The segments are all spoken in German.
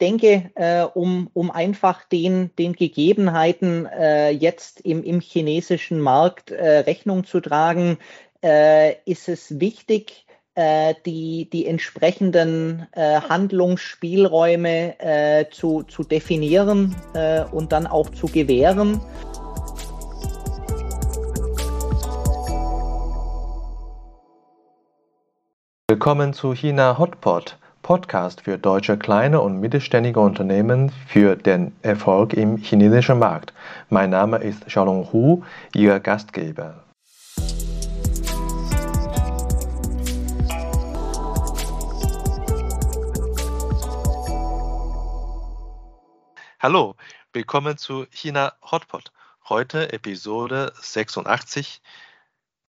denke, äh, um, um einfach den, den Gegebenheiten äh, jetzt im, im chinesischen Markt äh, Rechnung zu tragen, äh, ist es wichtig, äh, die, die entsprechenden äh, Handlungsspielräume zu, zu definieren und dann auch zu gewähren. Willkommen zu China Hotpot, Podcast für deutsche kleine und mittelständige Unternehmen für den Erfolg im chinesischen Markt. Mein Name ist Xiaolong Hu, Ihr Gastgeber. Hallo, willkommen zu China Hotpot. Heute Episode 86.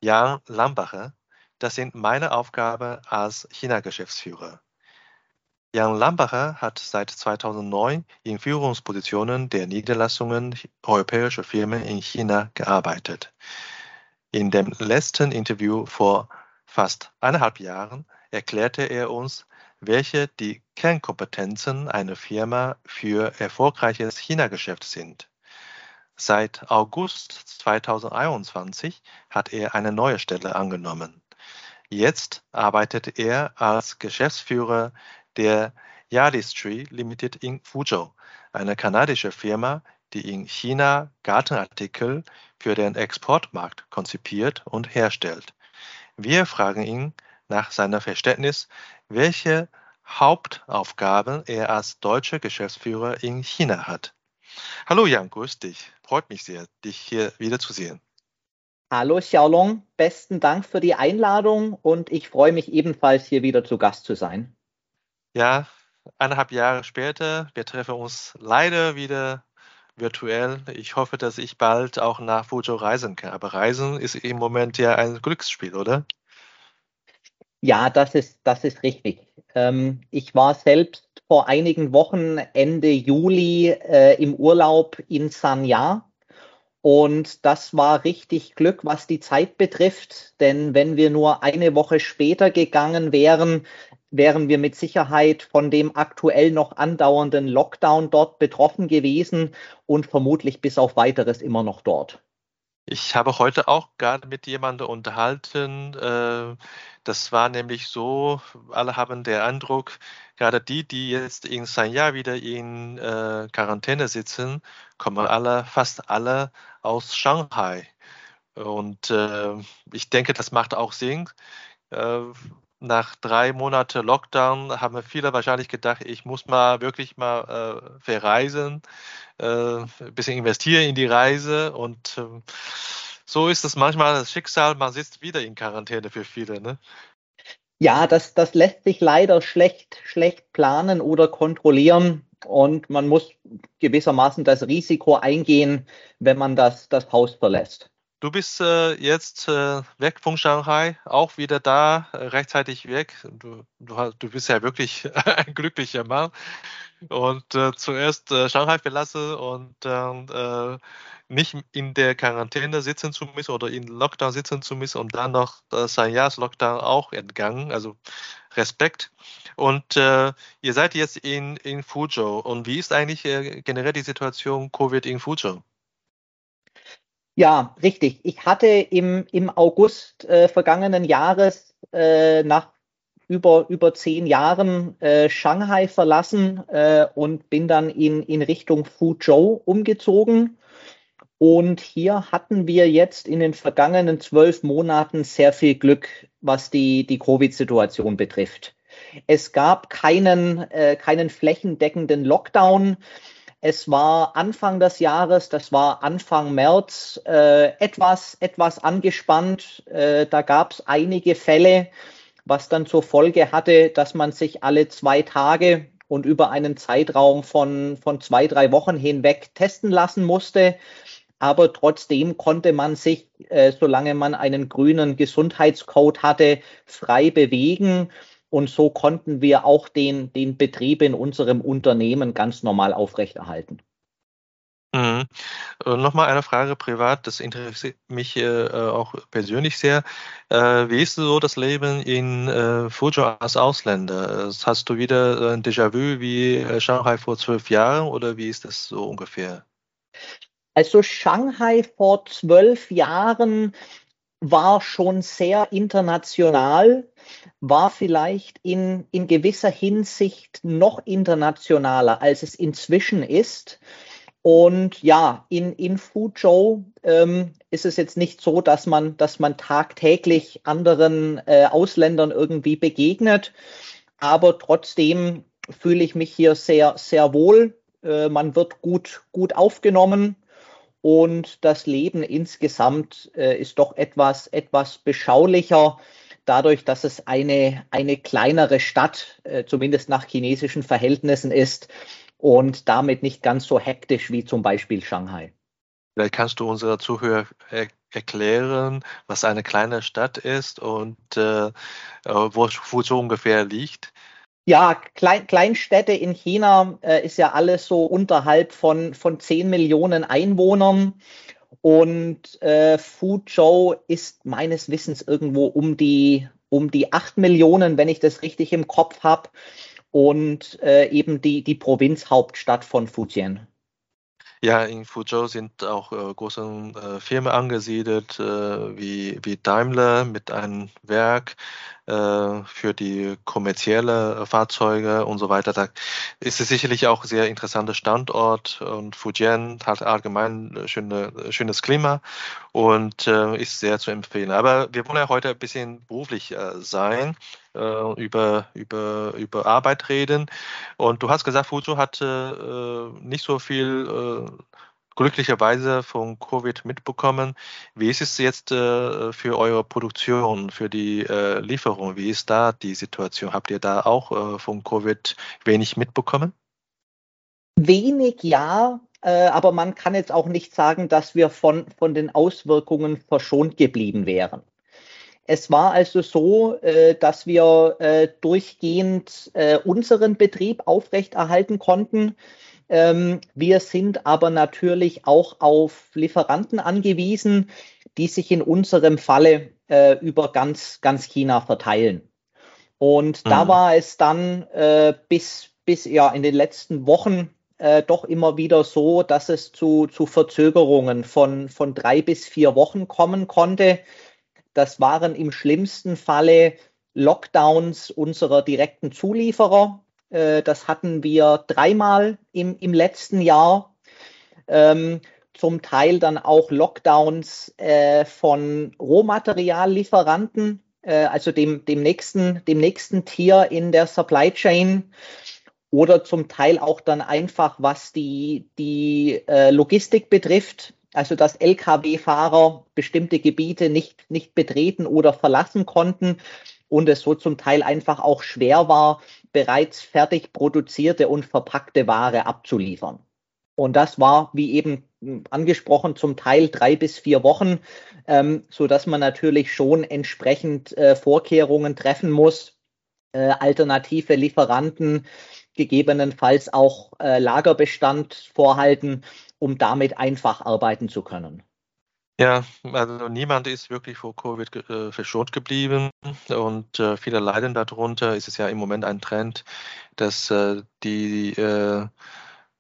Jan Lambacher. Das sind meine Aufgaben als China-Geschäftsführer. Jan Lambacher hat seit 2009 in Führungspositionen der Niederlassungen europäischer Firmen in China gearbeitet. In dem letzten Interview vor fast eineinhalb Jahren erklärte er uns, welche die Kernkompetenzen einer Firma für erfolgreiches China-Geschäft sind. Seit August 2021 hat er eine neue Stelle angenommen. Jetzt arbeitet er als Geschäftsführer der Yardistry Limited in Fuzhou, eine kanadische Firma, die in China Gartenartikel für den Exportmarkt konzipiert und herstellt. Wir fragen ihn nach seinem Verständnis, welche Hauptaufgaben er als deutscher Geschäftsführer in China hat. Hallo Jan, grüß dich. Freut mich sehr, dich hier wiederzusehen. Hallo Xiaolong, besten Dank für die Einladung und ich freue mich ebenfalls hier wieder zu Gast zu sein. Ja, eineinhalb Jahre später, wir treffen uns leider wieder virtuell. Ich hoffe, dass ich bald auch nach Fuzhou reisen kann. Aber Reisen ist im Moment ja ein Glücksspiel, oder? Ja, das ist, das ist richtig. Ähm, ich war selbst vor einigen Wochen Ende Juli äh, im Urlaub in Sanya. Und das war richtig Glück, was die Zeit betrifft. Denn wenn wir nur eine Woche später gegangen wären, wären wir mit Sicherheit von dem aktuell noch andauernden Lockdown dort betroffen gewesen und vermutlich bis auf weiteres immer noch dort. Ich habe heute auch gerade mit jemandem unterhalten. Äh, das war nämlich so, alle haben den Eindruck, gerade die, die jetzt in Sanya wieder in äh, Quarantäne sitzen, kommen alle, fast alle aus Shanghai. Und äh, ich denke, das macht auch Sinn nach drei Monaten Lockdown haben viele wahrscheinlich gedacht, ich muss mal wirklich mal äh, verreisen, äh, ein bisschen investieren in die Reise und äh, so ist es manchmal das Schicksal, man sitzt wieder in Quarantäne für viele. Ne? Ja, das, das lässt sich leider schlecht, schlecht planen oder kontrollieren und man muss gewissermaßen das Risiko eingehen, wenn man das, das Haus verlässt. Du bist äh, jetzt äh, weg von Shanghai, auch wieder da, äh, rechtzeitig weg. Du, du, du bist ja wirklich ein glücklicher Mann. Und äh, zuerst äh, Shanghai verlassen und äh, nicht in der Quarantäne sitzen zu müssen oder in Lockdown sitzen zu müssen und dann noch äh, Sanyas Lockdown auch entgangen. Also Respekt. Und äh, ihr seid jetzt in, in Fuzhou. Und wie ist eigentlich äh, generell die Situation Covid in Fuzhou? Ja, richtig. Ich hatte im, im August äh, vergangenen Jahres äh, nach über, über zehn Jahren äh, Shanghai verlassen äh, und bin dann in, in Richtung Fuzhou umgezogen. Und hier hatten wir jetzt in den vergangenen zwölf Monaten sehr viel Glück, was die, die Covid-Situation betrifft. Es gab keinen, äh, keinen flächendeckenden Lockdown. Es war Anfang des Jahres, das war Anfang März, äh, etwas, etwas angespannt. Äh, da gab es einige Fälle, was dann zur Folge hatte, dass man sich alle zwei Tage und über einen Zeitraum von, von zwei, drei Wochen hinweg testen lassen musste. Aber trotzdem konnte man sich, äh, solange man einen grünen Gesundheitscode hatte, frei bewegen. Und so konnten wir auch den, den Betrieb in unserem Unternehmen ganz normal aufrechterhalten. Mhm. Äh, Nochmal eine Frage privat, das interessiert mich äh, auch persönlich sehr. Äh, wie ist so das Leben in äh, Fuzhou als Ausländer? Hast du wieder ein Déjà-vu wie äh, Shanghai vor zwölf Jahren oder wie ist das so ungefähr? Also Shanghai vor zwölf Jahren war schon sehr international, war vielleicht in, in gewisser Hinsicht noch internationaler, als es inzwischen ist. Und ja, in, in Fuzhou ähm, ist es jetzt nicht so, dass man, dass man tagtäglich anderen äh, Ausländern irgendwie begegnet. Aber trotzdem fühle ich mich hier sehr, sehr wohl. Äh, man wird gut, gut aufgenommen. Und das Leben insgesamt äh, ist doch etwas, etwas beschaulicher, dadurch, dass es eine, eine kleinere Stadt, äh, zumindest nach chinesischen Verhältnissen ist und damit nicht ganz so hektisch wie zum Beispiel Shanghai. Vielleicht kannst du unserer Zuhörer er erklären, was eine kleine Stadt ist und äh, äh wo, wo so ungefähr liegt. Ja, Klein, Kleinstädte in China äh, ist ja alles so unterhalb von, von 10 Millionen Einwohnern. Und äh, Fuzhou ist meines Wissens irgendwo um die, um die 8 Millionen, wenn ich das richtig im Kopf habe und äh, eben die, die Provinzhauptstadt von Fujian. Ja, in Fuzhou sind auch äh, große äh, Firmen angesiedelt, äh, wie, wie Daimler mit einem Werk äh, für die kommerzielle Fahrzeuge und so weiter. Da ist es sicherlich auch ein sehr interessanter Standort und Fujian hat allgemein schöne, schönes Klima und äh, ist sehr zu empfehlen. Aber wir wollen ja heute ein bisschen beruflich äh, sein, äh, über, über, über Arbeit reden. Und du hast gesagt, Fuzhou hatte äh, nicht so viel äh, glücklicherweise von Covid mitbekommen. Wie ist es jetzt äh, für eure Produktion, für die äh, Lieferung? Wie ist da die Situation? Habt ihr da auch äh, von Covid wenig mitbekommen? Wenig ja, äh, aber man kann jetzt auch nicht sagen, dass wir von, von den Auswirkungen verschont geblieben wären. Es war also so, äh, dass wir äh, durchgehend unseren Betrieb aufrechterhalten konnten. Ähm, wir sind aber natürlich auch auf Lieferanten angewiesen, die sich in unserem Falle äh, über ganz, ganz China verteilen. Und mhm. da war es dann äh, bis, bis ja in den letzten Wochen äh, doch immer wieder so, dass es zu, zu Verzögerungen von, von drei bis vier Wochen kommen konnte. Das waren im schlimmsten Falle Lockdowns unserer direkten Zulieferer, äh, das hatten wir dreimal im, im letzten Jahr. Ähm, zum Teil dann auch Lockdowns äh, von Rohmateriallieferanten, äh, also dem, dem, nächsten, dem nächsten Tier in der Supply Chain. Oder zum Teil auch dann einfach, was die, die Logistik betrifft, also dass Lkw-Fahrer bestimmte Gebiete nicht, nicht betreten oder verlassen konnten und es so zum Teil einfach auch schwer war, bereits fertig produzierte und verpackte Ware abzuliefern. Und das war, wie eben angesprochen, zum Teil drei bis vier Wochen, ähm, so dass man natürlich schon entsprechend äh, Vorkehrungen treffen muss, äh, alternative Lieferanten, gegebenenfalls auch äh, Lagerbestand vorhalten, um damit einfach arbeiten zu können. Ja, also niemand ist wirklich vor Covid äh, verschont geblieben und äh, viele leiden darunter. Es ist ja im Moment ein Trend, dass äh, die äh,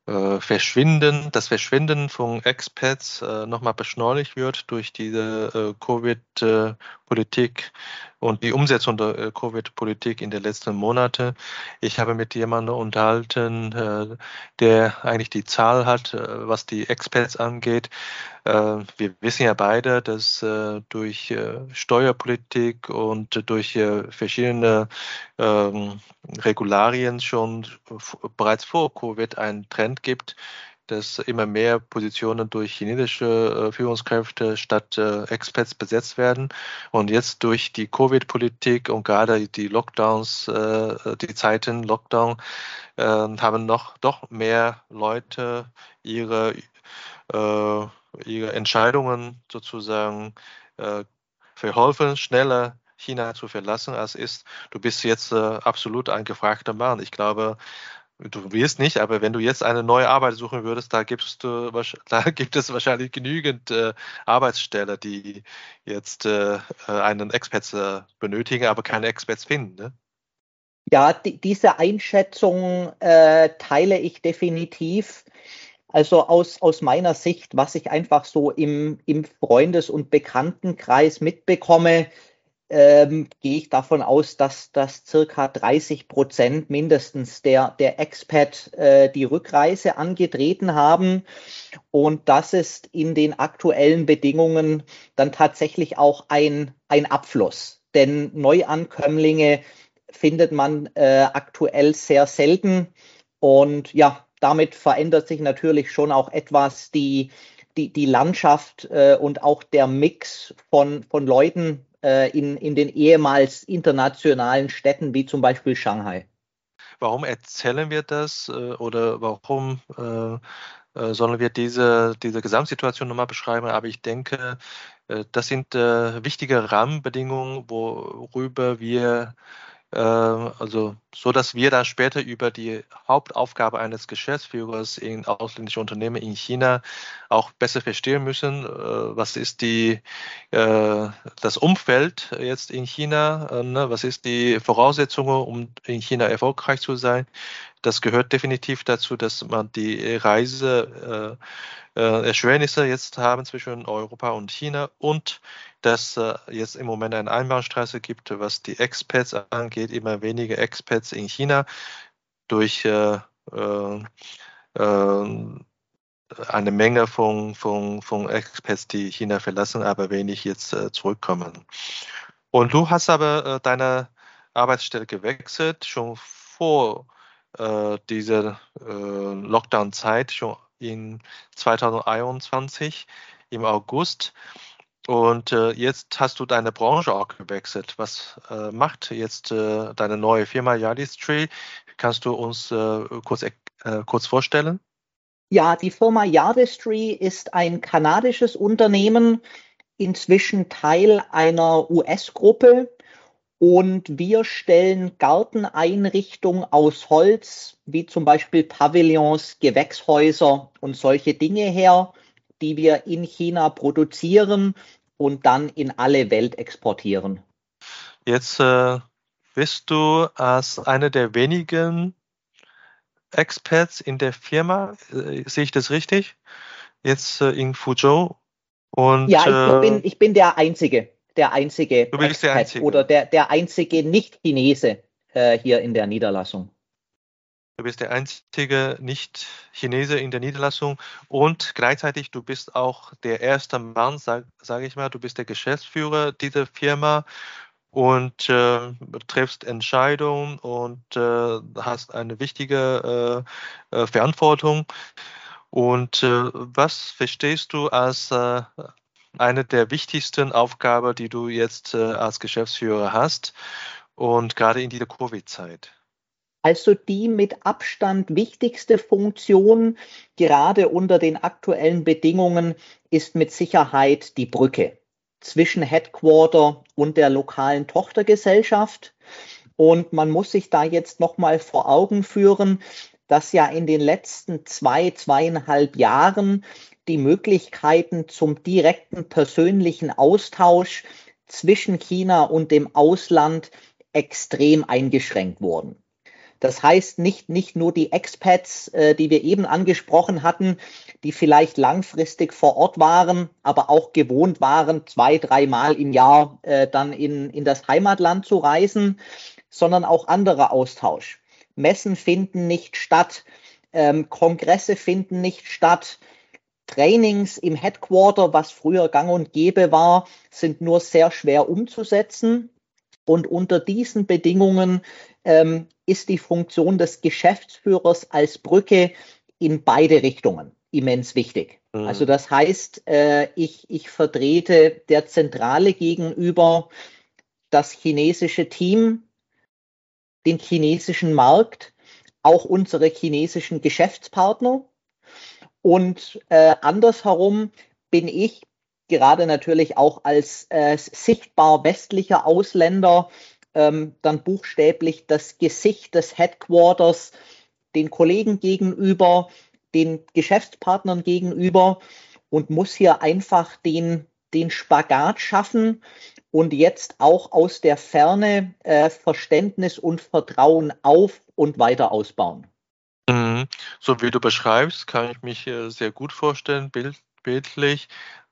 äh, Verschwinden, das Verschwinden von Expats äh, nochmal beschleunigt wird durch diese Covid-Politik und die Umsetzung der äh, Covid-Politik in den letzten Monaten. Ich habe mit jemandem unterhalten, äh, der eigentlich die Zahl hat, äh, was die Expats angeht. Wir wissen ja beide, dass durch Steuerpolitik und durch verschiedene ähm, Regularien schon bereits vor Covid einen Trend gibt, dass immer mehr Positionen durch chinesische Führungskräfte statt Experts besetzt werden. Und jetzt durch die Covid-Politik und gerade die Lockdowns, die Zeiten Lockdown, haben noch doch mehr Leute ihre ihre Entscheidungen sozusagen äh, verholfen, schneller China zu verlassen, als ist. Du bist jetzt äh, absolut ein gefragter Mann. Ich glaube, du wirst nicht, aber wenn du jetzt eine neue Arbeit suchen würdest, da, gibst du, da gibt es wahrscheinlich genügend äh, Arbeitsstellen, die jetzt äh, äh einen Expert äh, benötigen, aber keine Experts finden. Ne? Ja, die, diese Einschätzung äh, teile ich definitiv. Also aus, aus meiner Sicht, was ich einfach so im, im Freundes- und Bekanntenkreis mitbekomme, ähm, gehe ich davon aus, dass, dass circa 30 Prozent mindestens der, der Expat äh, die Rückreise angetreten haben. Und das ist in den aktuellen Bedingungen dann tatsächlich auch ein, ein Abfluss. Denn Neuankömmlinge findet man äh, aktuell sehr selten. Und ja, damit verändert sich natürlich schon auch etwas die, die, die Landschaft äh, und auch der Mix von, von Leuten, äh, in, in den ehemals internationalen Städten wie zum Beispiel Shanghai. Warum erzählen wir das äh, oder warum äh, äh, sollen wir diese, diese Gesamtsituation nochmal beschreiben? Aber ich denke, das sind wichtige Rahmenbedingungen, worüber wir also so dass wir dann später über die Hauptaufgabe eines Geschäftsführers in ausländischen Unternehmen in China auch besser verstehen müssen, äh, was ist die äh, das Umfeld jetzt in China, ne? was ist die Voraussetzungen, um in China erfolgreich zu sein. Das gehört definitiv dazu, dass man die Reise Erschwernisse jetzt haben zwischen Europa und China und dass äh, jetzt im Moment eine Einbahnstraße gibt, was die Expats angeht, immer weniger Expats in China durch äh, äh, äh, eine Menge von, von, von Expats, die China verlassen, aber wenig jetzt äh, zurückkommen. Und du hast aber äh, deine Arbeitsstelle gewechselt, schon vor dieser Lockdown-Zeit, schon in 2021 im August. Und äh, jetzt hast du deine Branche auch gewechselt. Was äh, macht jetzt äh, deine neue Firma Yardistry? Kannst du uns äh, kurz, äh, kurz vorstellen? Ja, die Firma Yardistry ist ein kanadisches Unternehmen, inzwischen Teil einer US-Gruppe. Und wir stellen Garteneinrichtungen aus Holz, wie zum Beispiel Pavillons, Gewächshäuser und solche Dinge her, die wir in China produzieren und dann in alle Welt exportieren. Jetzt äh, bist du als einer der wenigen Experts in der Firma, äh, sehe ich das richtig? Jetzt äh, in Fuzhou. Und, ja, ich äh, bin, ich bin der Einzige, der einzige du bist der Einzige. oder der, der einzige Nicht-Chinese äh, hier in der Niederlassung. Du bist der einzige Nicht-Chinese in der Niederlassung und gleichzeitig du bist auch der erste Mann, sage sag ich mal, du bist der Geschäftsführer dieser Firma und äh, triffst Entscheidungen und äh, hast eine wichtige äh, äh Verantwortung. Und äh, was verstehst du als äh, eine der wichtigsten Aufgaben, die du jetzt als Geschäftsführer hast und gerade in dieser Covid-Zeit? Also die mit Abstand wichtigste Funktion, gerade unter den aktuellen Bedingungen, ist mit Sicherheit die Brücke zwischen Headquarter und der lokalen Tochtergesellschaft. Und man muss sich da jetzt nochmal vor Augen führen, dass ja in den letzten zwei, zweieinhalb Jahren die Möglichkeiten zum direkten persönlichen Austausch zwischen China und dem Ausland extrem eingeschränkt wurden. Das heißt, nicht, nicht nur die Expats, äh, die wir eben angesprochen hatten, die vielleicht langfristig vor Ort waren, aber auch gewohnt waren, zwei, dreimal im Jahr äh, dann in, in das Heimatland zu reisen, sondern auch anderer Austausch. Messen finden nicht statt, ähm, Kongresse finden nicht statt. Trainings im Headquarter, was früher gang und gäbe war, sind nur sehr schwer umzusetzen. Und unter diesen Bedingungen ähm, ist die Funktion des Geschäftsführers als Brücke in beide Richtungen immens wichtig. Mhm. Also das heißt, äh, ich, ich vertrete der Zentrale gegenüber das chinesische Team, den chinesischen Markt, auch unsere chinesischen Geschäftspartner. Und äh, andersherum bin ich gerade natürlich auch als äh, sichtbar westlicher Ausländer ähm, dann buchstäblich das Gesicht des Headquarters, den Kollegen gegenüber, den Geschäftspartnern gegenüber und muss hier einfach den, den Spagat schaffen und jetzt auch aus der Ferne äh, Verständnis und Vertrauen auf und weiter ausbauen. Mhm. So wie du beschreibst, kann ich mich sehr gut vorstellen, bild, bildlich,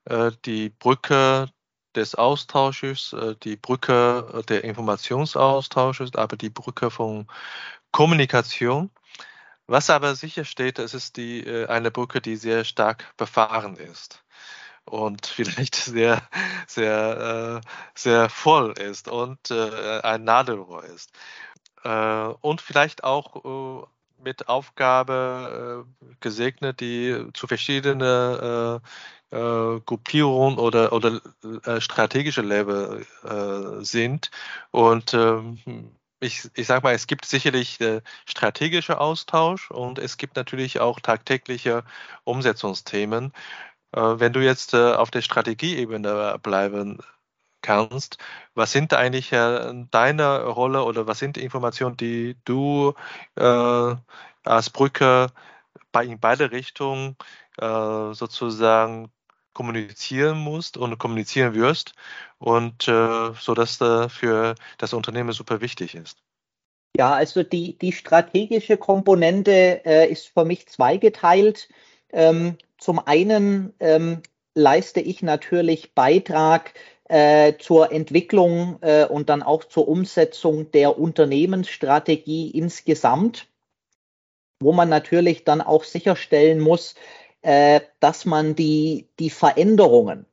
äh, die Brücke des Austausches, äh, die Brücke äh, der Informationsaustausches, aber die Brücke von Kommunikation. Was aber sicher steht, es ist die, eine Brücke, die sehr stark befahren ist und vielleicht sehr, sehr, sehr voll ist und ein Nadelrohr ist. Und vielleicht auch mit Aufgabe gesegnet, die zu verschiedenen äh, Gruppierungen oder, oder äh, strategische Level äh, sind. Und ähm, ich, ich sage mal, es gibt sicherlich äh, strategische Austausch und es gibt natürlich auch tagtägliche Umsetzungsthemen. Äh, wenn du jetzt äh, auf der Strategieebene bleiben kannst, was sind eigentlich deine Rolle oder was sind die Informationen, die du als Brücke bei in beide Richtungen sozusagen kommunizieren musst und kommunizieren wirst und äh, so dass da für das Unternehmen super wichtig ist. Ja, also die, die strategische Komponente äh, ist für mich zweigeteilt. Ähm, zum einen ähm, leiste ich natürlich Beitrag äh, zur Entwicklung äh, und dann auch zur Umsetzung der Unternehmensstrategie insgesamt, wo man natürlich dann auch sicherstellen muss, äh, dass man die, die Veränderungen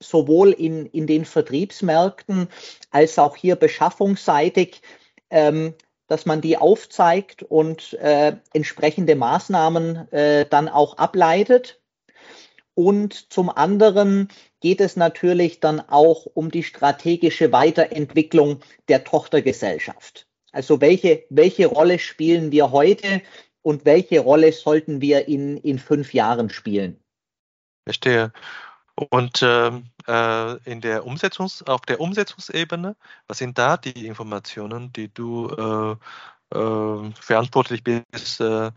sowohl in, in den Vertriebsmärkten als auch hier beschaffungsseitig, ähm, dass man die aufzeigt und äh, entsprechende Maßnahmen äh, dann auch ableitet. Und zum anderen geht es natürlich dann auch um die strategische Weiterentwicklung der Tochtergesellschaft. Also welche, welche Rolle spielen wir heute und welche Rolle sollten wir in, in fünf Jahren spielen? Verstehe. Und ähm, äh, in der Umsetzungs, auf der Umsetzungsebene, was sind da die Informationen, die du äh, äh, verantwortlich bist, äh,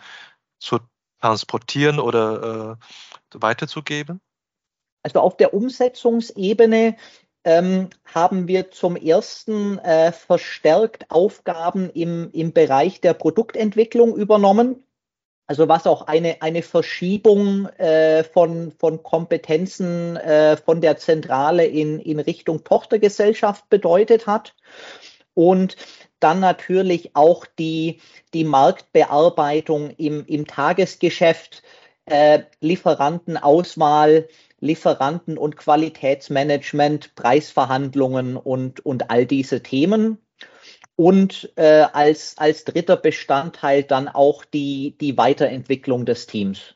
zu transportieren oder äh, weiterzugeben? Also auf der Umsetzungsebene ähm, haben wir zum ersten äh, verstärkt Aufgaben im, im Bereich der Produktentwicklung übernommen. Also was auch eine, eine Verschiebung äh, von, von Kompetenzen äh, von der Zentrale in, in Richtung Tochtergesellschaft bedeutet hat. Und dann natürlich auch die, die Marktbearbeitung im, im Tagesgeschäft, äh, Lieferantenauswahl, Lieferanten- und Qualitätsmanagement, Preisverhandlungen und, und all diese Themen. Und äh, als, als dritter Bestandteil dann auch die, die Weiterentwicklung des Teams.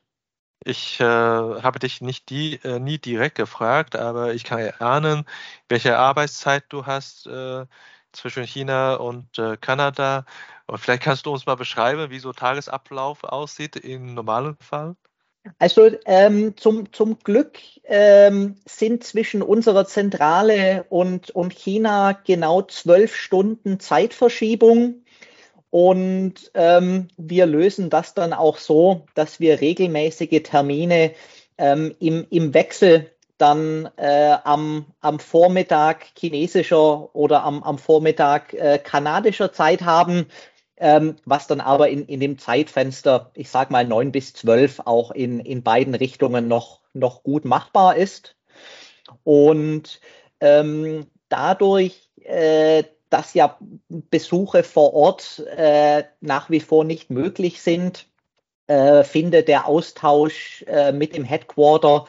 Ich äh, habe dich nicht die, äh, nie direkt gefragt, aber ich kann erahnen, welche Arbeitszeit du hast äh, zwischen China und äh, Kanada. Und vielleicht kannst du uns mal beschreiben, wie so Tagesablauf aussieht im normalen Fall. Also ähm, zum, zum Glück ähm, sind zwischen unserer Zentrale und, und China genau zwölf Stunden Zeitverschiebung. Und ähm, wir lösen das dann auch so, dass wir regelmäßige Termine ähm, im, im Wechsel dann äh, am, am Vormittag chinesischer oder am, am Vormittag äh, kanadischer Zeit haben ähm, was dann aber in, in dem Zeitfenster, ich sag mal neun bis zwölf, auch in, in beiden Richtungen noch, noch gut machbar ist. Und ähm, dadurch, äh, dass ja Besuche vor Ort äh, nach wie vor nicht möglich sind, äh, findet der Austausch äh, mit dem Headquarter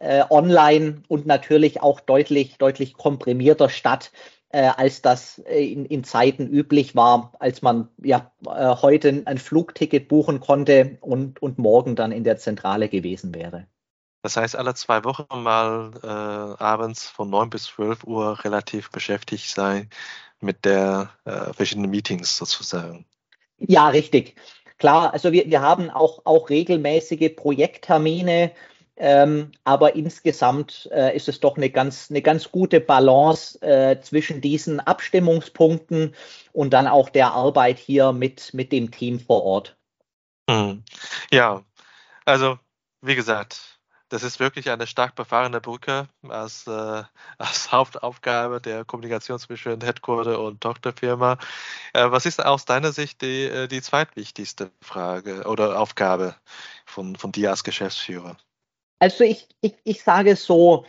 äh, online und natürlich auch deutlich, deutlich komprimierter statt, äh, als das äh, in, in, Zeiten üblich war, als man ja äh, heute ein Flugticket buchen konnte und, und morgen dann in der Zentrale gewesen wäre. Das heißt, alle zwei Wochen mal äh, abends von 9 bis 12 Uhr relativ beschäftigt sein mit der äh, verschiedenen Meetings sozusagen. Ja, richtig. Klar, also wir, wir haben auch, auch regelmäßige Projekttermine, ähm, aber insgesamt äh, ist es doch eine ganz, eine ganz gute Balance äh, zwischen diesen Abstimmungspunkten und dann auch der Arbeit hier mit, mit dem Team vor Ort. Hm. Ja, also wie gesagt, das ist wirklich eine stark befahrene Brücke als, äh, als Hauptaufgabe der Kommunikation zwischen Headquarter und Tochterfirma. Äh, was ist aus deiner Sicht die, äh, die zweitwichtigste Frage oder Aufgabe von, von dir als Geschäftsführer? Also ich, ich, ich sage so,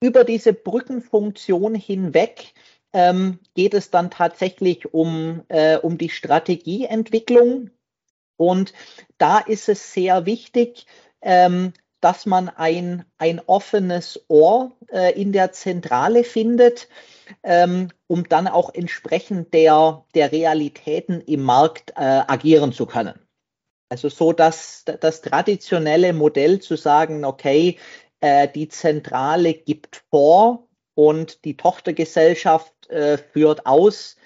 über diese Brückenfunktion hinweg ähm, geht es dann tatsächlich um, äh, um die Strategieentwicklung. Und da ist es sehr wichtig, ähm, dass man ein, ein offenes Ohr äh, in der Zentrale findet, ähm, um dann auch entsprechend der, der Realitäten im Markt äh, agieren zu können. Also so, dass das traditionelle Modell zu sagen, okay, äh, die Zentrale gibt vor und die Tochtergesellschaft äh, führt aus,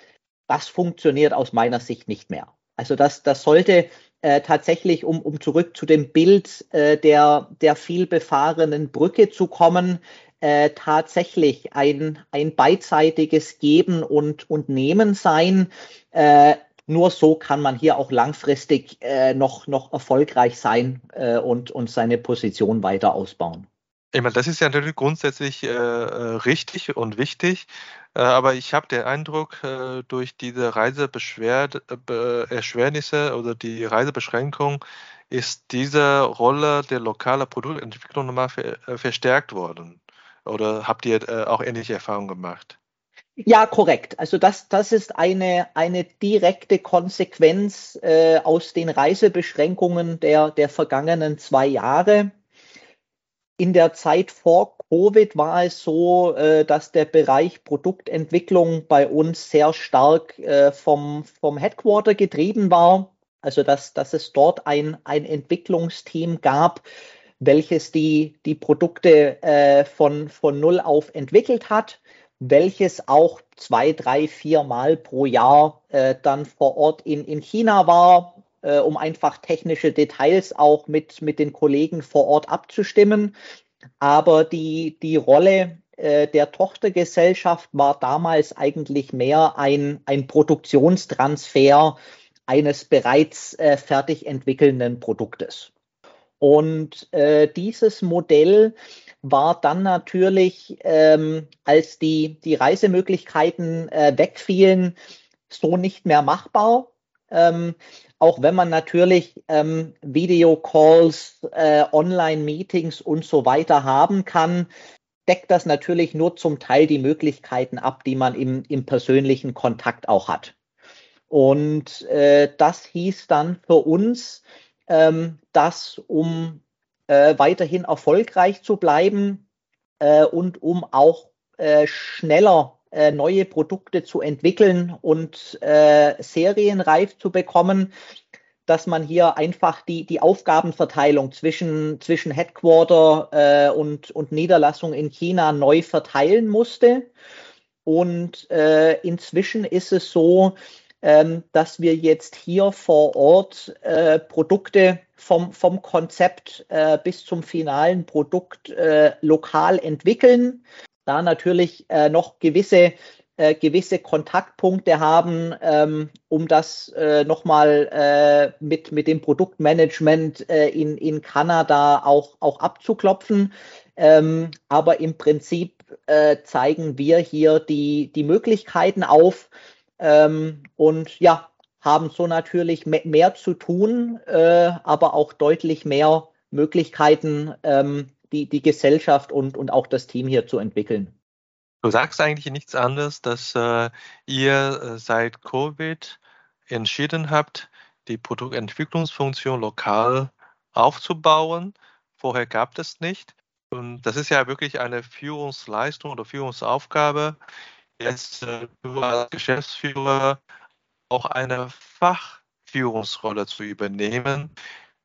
das funktioniert aus meiner Sicht nicht mehr. Also das, das sollte äh, tatsächlich, um, um zurück zu dem Bild äh, der, der vielbefahrenen Brücke zu kommen, äh, tatsächlich ein, ein beidseitiges Geben und, und Nehmen sein. Nur so kann man hier auch langfristig äh, noch, noch erfolgreich sein äh, und, und seine Position weiter ausbauen. Ich meine, das ist ja natürlich grundsätzlich äh, äh richtig und wichtig, äh, aber ich habe den Eindruck, äh, durch diese Reiseerschwernisse oder die Reisebeschränkung ist diese Rolle der lokalen Produktentwicklung nochmal verstärkt worden. Oder habt ihr auch ähnliche Erfahrungen gemacht? Ja, korrekt. Also das, das ist eine, eine direkte Konsequenz äh, aus den Reisebeschränkungen der, der vergangenen zwei Jahre. In der Zeit vor Covid war es so, äh, dass der Bereich Produktentwicklung bei uns sehr stark äh, vom, vom Headquarter getrieben war. Also dass, dass es dort ein, ein Entwicklungsteam gab, welches die, die Produkte äh, von, von Null auf entwickelt hat welches auch zwei, drei, vier Mal pro Jahr äh, dann vor Ort in, in China war, äh, um einfach technische Details auch mit, mit den Kollegen vor Ort abzustimmen. Aber die, die Rolle äh, der Tochtergesellschaft war damals eigentlich mehr ein, ein Produktionstransfer eines bereits äh, fertig entwickelnden Produktes. Und äh, dieses Modell war dann natürlich, ähm, als die, die Reisemöglichkeiten äh, wegfielen, so nicht mehr machbar. Ähm, auch wenn man natürlich ähm, Videocalls, äh, Online-Meetings und so weiter haben kann, deckt das natürlich nur zum Teil die Möglichkeiten ab, die man im, im persönlichen Kontakt auch hat. Und äh, das hieß dann für uns, ähm, dass um äh, weiterhin erfolgreich zu bleiben äh, und um auch äh, schneller äh, neue Produkte zu entwickeln und äh, serienreif zu bekommen, dass man hier einfach die, die Aufgabenverteilung zwischen, zwischen Headquarter äh, und, und Niederlassung in China neu verteilen musste. Und inzwischen ist es so, ähm, dass wir jetzt hier vor Ort äh, Produkte vom, vom Konzept äh, bis zum finalen Produkt äh, lokal entwickeln. Da natürlich äh, noch gewisse äh, gewisse Kontaktpunkte haben, ähm, um das äh, nochmal äh, mit, mit dem Produktmanagement äh, in, in Kanada auch, auch abzuklopfen. Ähm, aber im Prinzip äh, zeigen wir hier die, die Möglichkeiten auf, ähm, und ja, haben so natürlich mehr zu tun, äh, aber auch deutlich mehr Möglichkeiten, ähm, die, die Gesellschaft und, und auch das Team hier zu entwickeln. Du sagst eigentlich nichts anderes, dass äh, ihr äh, seit Covid entschieden habt, die Produktentwicklungsfunktion lokal aufzubauen. Vorher gab es nicht. Und das ist ja wirklich eine Führungsleistung oder Führungsaufgabe, jetzt äh, du als Geschäftsführer auch eine Fachführungsrolle zu übernehmen,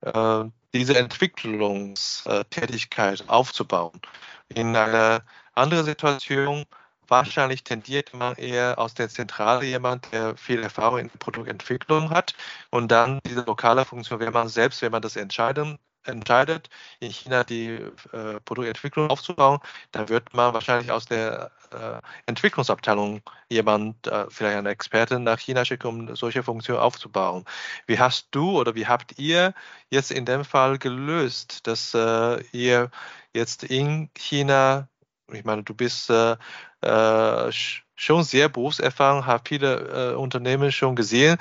äh, diese Entwicklungstätigkeit aufzubauen. In einer anderen Situation wahrscheinlich tendiert man eher aus der Zentrale jemand, der viel Erfahrung in Produktentwicklung hat und dann diese lokale Funktion, wenn man selbst, wenn man das entscheiden entscheidet, in China die äh, Produktentwicklung aufzubauen, dann wird man wahrscheinlich aus der äh, Entwicklungsabteilung jemand, äh, vielleicht einen Experten nach China schicken, um solche Funktionen aufzubauen. Wie hast du oder wie habt ihr jetzt in dem Fall gelöst, dass äh, ihr jetzt in China, ich meine, du bist äh, äh, schon sehr berufserfahren, habe viele äh, Unternehmen schon gesehen,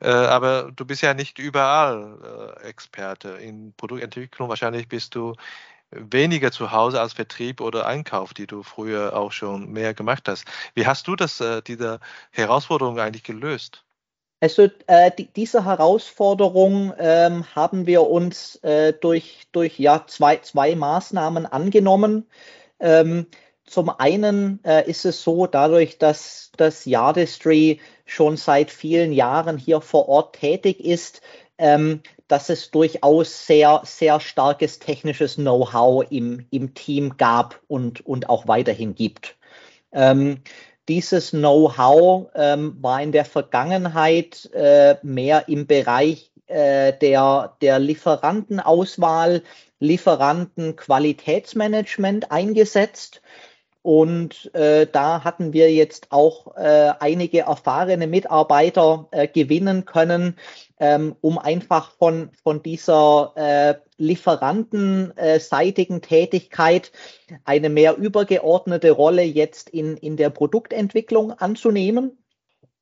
äh, aber du bist ja nicht überall äh, Experte in Produktentwicklung. Wahrscheinlich bist du weniger zu Hause als Vertrieb oder Einkauf, die du früher auch schon mehr gemacht hast. Wie hast du das, äh, diese Herausforderung eigentlich gelöst? Also äh, die, diese Herausforderung ähm, haben wir uns äh, durch, durch ja, zwei, zwei Maßnahmen angenommen. Ähm, zum einen äh, ist es so, dadurch, dass das Yardistry schon seit vielen Jahren hier vor Ort tätig ist, ähm, dass es durchaus sehr, sehr starkes technisches Know-how im, im Team gab und, und auch weiterhin gibt. Ähm, dieses Know-how ähm, war in der Vergangenheit äh, mehr im Bereich äh, der, der Lieferantenauswahl, Lieferantenqualitätsmanagement eingesetzt. Und äh, da hatten wir jetzt auch äh, einige erfahrene Mitarbeiter äh, gewinnen können, ähm, um einfach von, von dieser äh, lieferantenseitigen Tätigkeit eine mehr übergeordnete Rolle jetzt in, in der Produktentwicklung anzunehmen.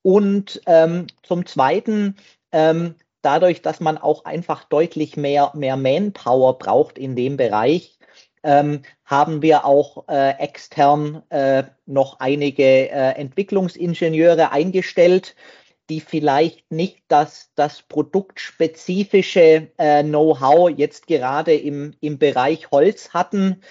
Und ähm, zum Zweiten, ähm, dadurch, dass man auch einfach deutlich mehr, mehr Manpower braucht in dem Bereich, ähm, haben wir auch äh, extern äh, noch einige äh, Entwicklungsingenieure eingestellt, die vielleicht nicht das, das produktspezifische äh, Know-how jetzt gerade im, im Bereich Holz hatten.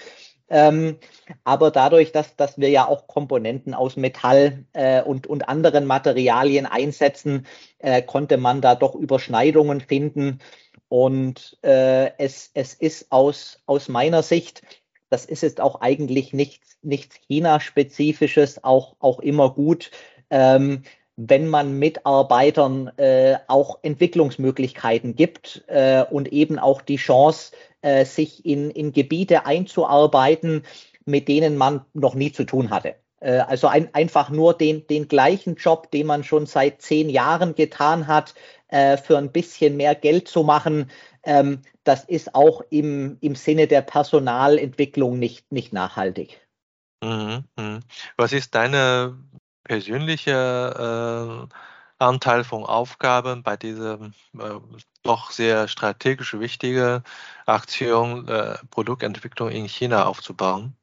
Ähm, aber dadurch, dass, dass wir ja auch Komponenten aus Metall äh, und, und anderen Materialien einsetzen, äh, konnte man da doch Überschneidungen finden. Und äh, es, es ist aus, aus meiner Sicht, das ist jetzt auch eigentlich nichts, nichts China-spezifisches, auch, auch immer gut, ähm, wenn man Mitarbeitern äh, auch Entwicklungsmöglichkeiten gibt äh, und eben auch die Chance, äh, sich in, in Gebiete einzuarbeiten, mit denen man noch nie zu tun hatte. Äh, also ein, einfach nur den, den gleichen Job, den man schon seit zehn Jahren getan hat, äh, für ein bisschen mehr Geld zu machen, ähm, das ist auch im, im Sinne der Personalentwicklung nicht, nicht nachhaltig. Mhm, mhm. Was ist deine persönliche äh, Anteil von Aufgaben bei dieser äh, doch sehr strategisch wichtigen Aktion, äh, Produktentwicklung in China aufzubauen?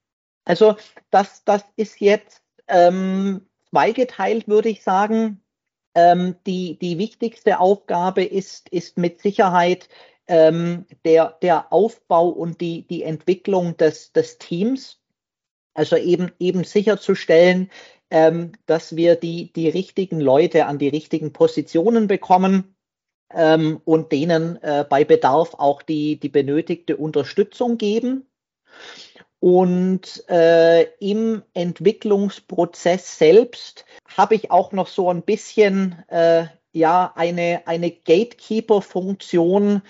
Also das, das ist jetzt ähm, zweigeteilt, würde ich sagen. Ähm, die, die wichtigste Aufgabe ist, ist mit Sicherheit ähm, der, der Aufbau und die, die Entwicklung des, des Teams. Also eben, eben sicherzustellen, ähm, dass wir die, die richtigen Leute an die richtigen Positionen bekommen ähm, und denen äh, bei Bedarf auch die, die benötigte Unterstützung geben. Und äh, im Entwicklungsprozess selbst habe ich auch noch so ein bisschen äh, ja eine, eine Gatekeeper-Funktion,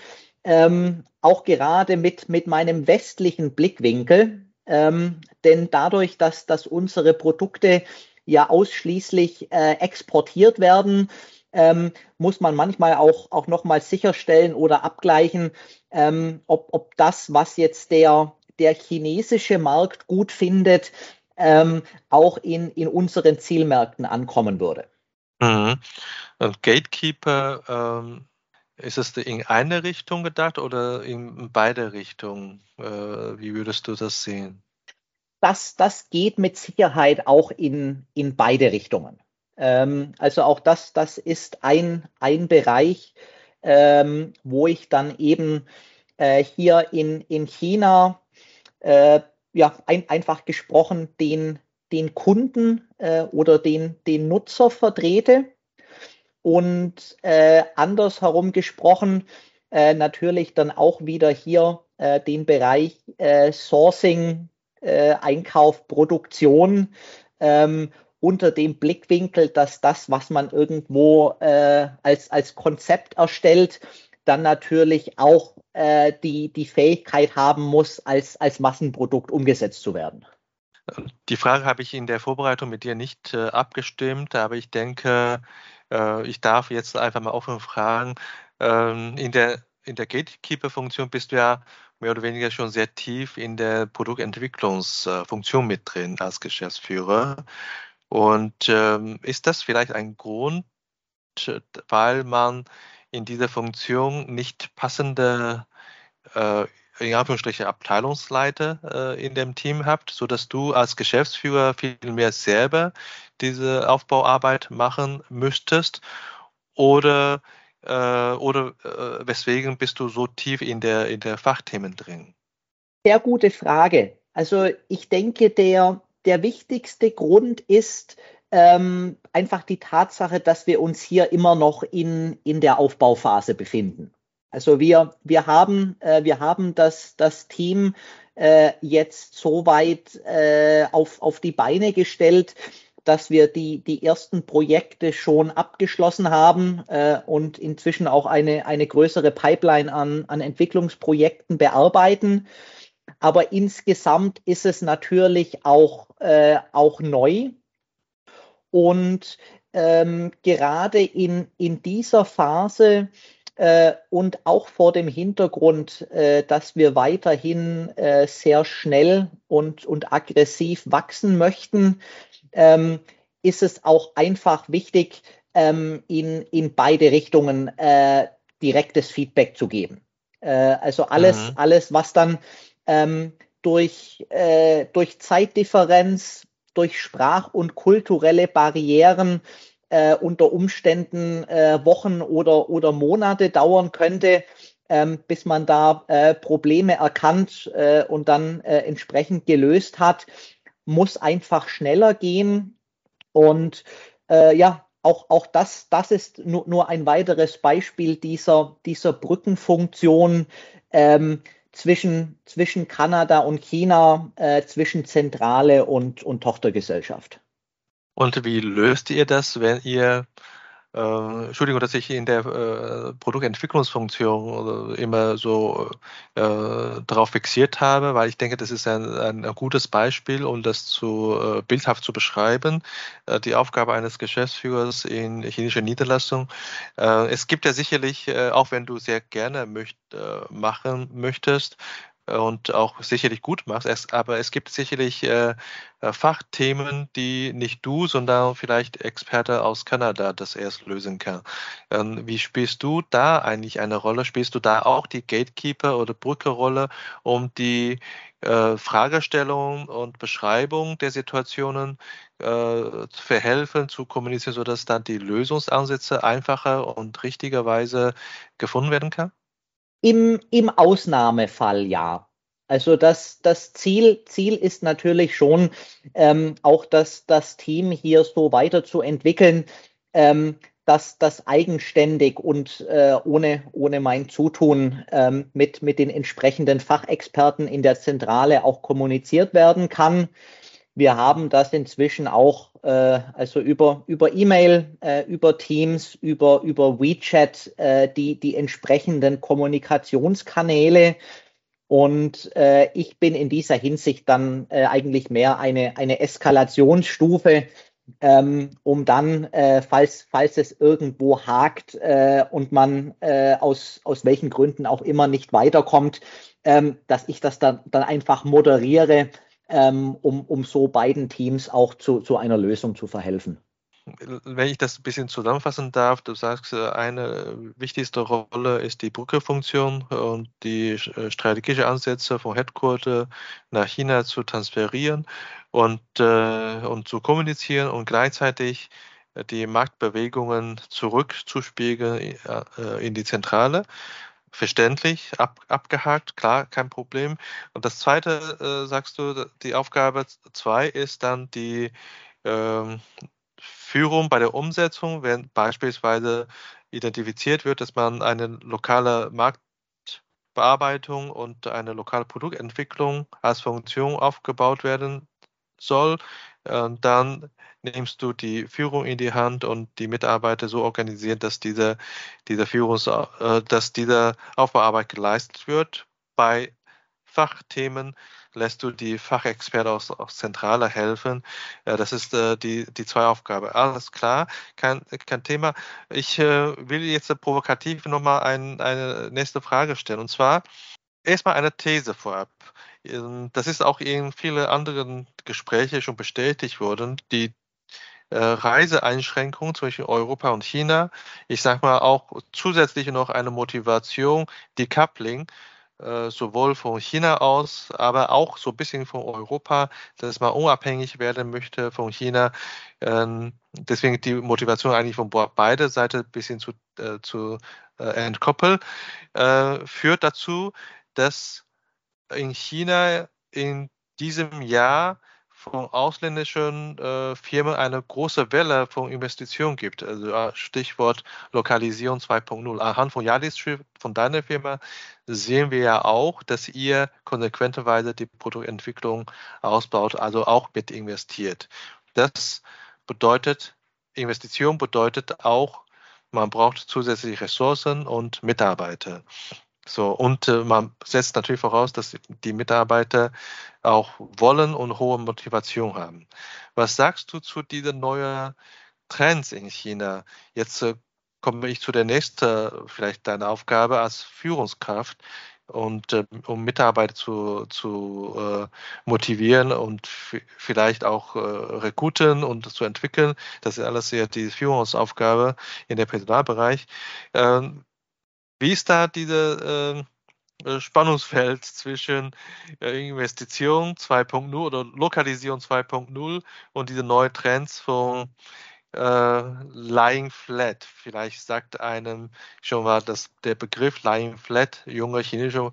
ähm, auch gerade mit, mit meinem westlichen Blickwinkel. Ähm, denn dadurch, dass, dass unsere Produkte ja ausschließlich äh, exportiert werden, ähm, muss man manchmal auch, auch nochmal sicherstellen oder abgleichen, ähm, ob, ob das, was jetzt der, der chinesische Markt gut findet, ähm, auch in, in unseren Zielmärkten ankommen würde. Mhm. Und Gatekeeper, ähm, ist es in eine Richtung gedacht oder in beide Richtungen? Äh, wie würdest du das sehen? Das, das geht mit Sicherheit auch in, in beide Richtungen. Ähm, also auch das, das ist ein, ein Bereich, ähm, wo ich dann eben äh, hier in, in China äh, ja, ein, einfach gesprochen den, den Kunden äh, oder den, den Nutzer vertrete. Und äh, andersherum gesprochen äh, natürlich dann auch wieder hier äh, den Bereich äh, Sourcing, äh, Einkauf, Produktion ähm, unter dem Blickwinkel, dass das, was man irgendwo äh, als, als Konzept erstellt, dann natürlich auch äh, die, die Fähigkeit haben muss, als, als Massenprodukt umgesetzt zu werden. Die Frage habe ich in der Vorbereitung mit dir nicht äh, abgestimmt, aber ich denke, äh, ich darf jetzt einfach mal offen fragen. Ähm, in der, in der Gatekeeper-Funktion bist du ja mehr oder weniger schon sehr tief in der Produktentwicklungsfunktion mit drin als Geschäftsführer. Und ähm, ist das vielleicht ein Grund, weil man in dieser Funktion nicht passende äh, in Anführungsstrichen Abteilungsleiter äh, in dem Team habt, sodass du als Geschäftsführer viel mehr selber diese Aufbauarbeit machen müsstest? Oder, äh, oder äh, weswegen bist du so tief in der, in der Fachthemen drin? Sehr gute Frage. Also ich denke, der, der wichtigste Grund ist ähm, einfach die Tatsache, dass wir uns hier immer noch in, in der Aufbauphase befinden. Also wir, wir haben, äh, wir haben das, das Team äh, jetzt so weit äh, auf, auf die Beine gestellt, dass wir die, die ersten Projekte schon abgeschlossen haben äh, und inzwischen auch eine, eine größere Pipeline an, an Entwicklungsprojekten bearbeiten. Aber insgesamt ist es natürlich auch, äh, auch neu. Und ähm, gerade in, in dieser Phase äh, und auch vor dem Hintergrund, äh, dass wir weiterhin äh, sehr schnell und, und aggressiv wachsen möchten, ähm, ist es auch einfach wichtig, ähm, in, in beide Richtungen äh, direktes Feedback zu geben. Äh, also alles, mhm. alles, was dann ähm, durch, äh, durch Zeitdifferenz, durch Sprach- und kulturelle Barrieren äh, unter Umständen äh, Wochen oder, oder Monate dauern könnte, ähm, bis man da äh, Probleme erkannt äh, und dann äh, entsprechend gelöst hat, muss einfach schneller gehen. Und äh, ja, auch, auch das, das ist nur, nur ein weiteres Beispiel dieser, dieser Brückenfunktion ähm, zwischen, zwischen Kanada und China, äh, zwischen Zentrale und, und Tochtergesellschaft. Und wie löst ihr das, wenn ihr, äh, Entschuldigung, dass ich in der äh, Produktentwicklungsfunktion immer so äh, darauf fixiert habe, weil ich denke, das ist ein, ein, gutes Beispiel, um das zu äh, bildhaft zu beschreiben. Äh, die Aufgabe eines Geschäftsführers in chinesischer Niederlassung. Äh, es gibt ja sicherlich, auch wenn du sehr gerne möcht, machen möchtest, und auch sicherlich gut machst. Aber es gibt sicherlich äh, äh, Fachthemen, die nicht du, sondern vielleicht Experte aus Kanada das erst lösen kann. Ähm, wie spielst du da eigentlich eine Rolle? Spielst du da auch die Gatekeeper- oder Brücke-Rolle, um die äh, Fragestellung und Beschreibung der Situationen äh, zu verhelfen, zu kommunizieren, sodass dann die Lösungsansätze einfacher und richtigerweise gefunden werden kann? Im, im Ausnahmefall ja. Also das, das Ziel, Ziel ist natürlich schon, ähm, auch das, das Team hier so weiterzuentwickeln, ähm, dass das eigenständig und äh, ohne, ohne mein Zutun ähm, mit, mit den entsprechenden Fachexperten in der Zentrale auch kommuniziert werden kann. Wir haben das inzwischen auch äh, also über über E-Mail, äh, über Teams, über über WeChat äh, die die entsprechenden Kommunikationskanäle. Und äh, ich bin in dieser Hinsicht dann äh, eigentlich mehr eine eine Eskalationsstufe, ähm, um dann, äh, falls falls es irgendwo hakt und man aus aus welchen Gründen auch immer nicht weiterkommt, ähm, dass ich das dann dann einfach moderiere ähm, um, um so beiden Teams auch zu, zu einer Lösung zu verhelfen. Wenn ich das ein bisschen zusammenfassen darf, du sagst, äh, eine wichtigste Rolle ist die Brückefunktion und die äh, strategische Ansätze vom Headquarter nach China zu transferieren und, äh, und zu kommunizieren und gleichzeitig die Marktbewegungen zurückzuspiegeln in die Zentrale verständlich, ab, abgehakt, klar, kein Problem. Und das zweite, äh, sagst du, die Aufgabe zwei ist dann die ähm, Führung bei der Umsetzung, wenn beispielsweise identifiziert wird, dass man eine lokale Marktbearbeitung und eine lokale Produktentwicklung als Funktion aufgebaut werden soll, dann nimmst du die Führung in die Hand und die Mitarbeiter so organisieren, dass diese, diese Führungs, äh, dass diese Aufbauarbeit geleistet wird. Bei Fachthemen lässt du die Fachexperten aus, aus Zentrale helfen. Ja, das ist äh, die, die zwei Aufgaben. Alles klar, kein, kein Thema. Ich äh, will jetzt provokativ nochmal ein, eine nächste Frage stellen. Und zwar erstmal eine These vorab. Ähm, das ist auch in vielen anderen Gesprächen schon bestätigt worden. Die äh, Reiseeinschränkungen zwischen Europa und China, ich sage mal auch zusätzlich noch eine Motivation, die Coupling, äh, sowohl von China aus, aber auch so ein bisschen von Europa, dass man unabhängig werden möchte von China. Ähm, deswegen die Motivation eigentlich von beide Seiten ein bisschen zu, äh, zu entkoppeln, führt dazu, dass in China in diesem Jahr von ausländischen äh, Firmen eine große Welle von Investitionen gibt. Also äh, Stichwort Lokalisierung 2.0. Anhand von Yadis von deiner Firma sehen wir ja auch, dass ihr konsequenterweise die Produktentwicklung ausbaut, also auch mit investiert. Das bedeutet, Investition bedeutet auch, man braucht zusätzliche Ressourcen und Mitarbeiter. So, und äh, man setzt natürlich voraus, dass die Mitarbeiter auch wollen und hohe Motivation haben. Was sagst du zu diesen neuen Trends in China? Jetzt äh, komme ich zu der nächsten, vielleicht deine Aufgabe als Führungskraft und äh, um Mitarbeiter zu, zu äh, motivieren und vielleicht auch äh, rekruten und zu entwickeln. Das ist alles ja die Führungsaufgabe in der Personalbereich. Ähm, wie ist da diese äh, äh Spannungsfeld zwischen äh, Investition 2.0 oder Lokalisierung 2.0 und diese neuen Trends von äh, Lying Flat? Vielleicht sagt einem schon mal dass der Begriff Lying Flat, junge chinesische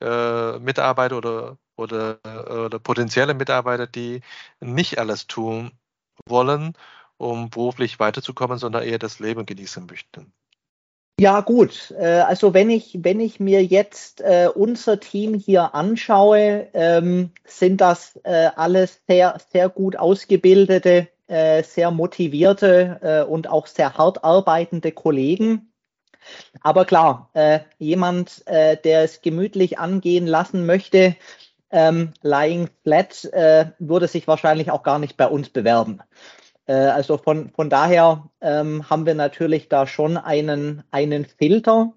äh, Mitarbeiter oder, oder, oder potenzielle Mitarbeiter, die nicht alles tun wollen, um beruflich weiterzukommen, sondern eher das Leben genießen möchten. Ja, gut. Äh, also wenn ich, wenn ich mir jetzt äh, unser Team hier anschaue, ähm, sind das äh, alles sehr, sehr gut ausgebildete, äh, sehr motivierte äh, und auch sehr hart arbeitende Kollegen. Aber klar, äh, jemand, der es gemütlich angehen lassen möchte, ähm, lying flat, würde sich wahrscheinlich auch gar nicht bei uns bewerben. Äh, also von, von daher ähm, haben wir natürlich da schon einen, einen Filter.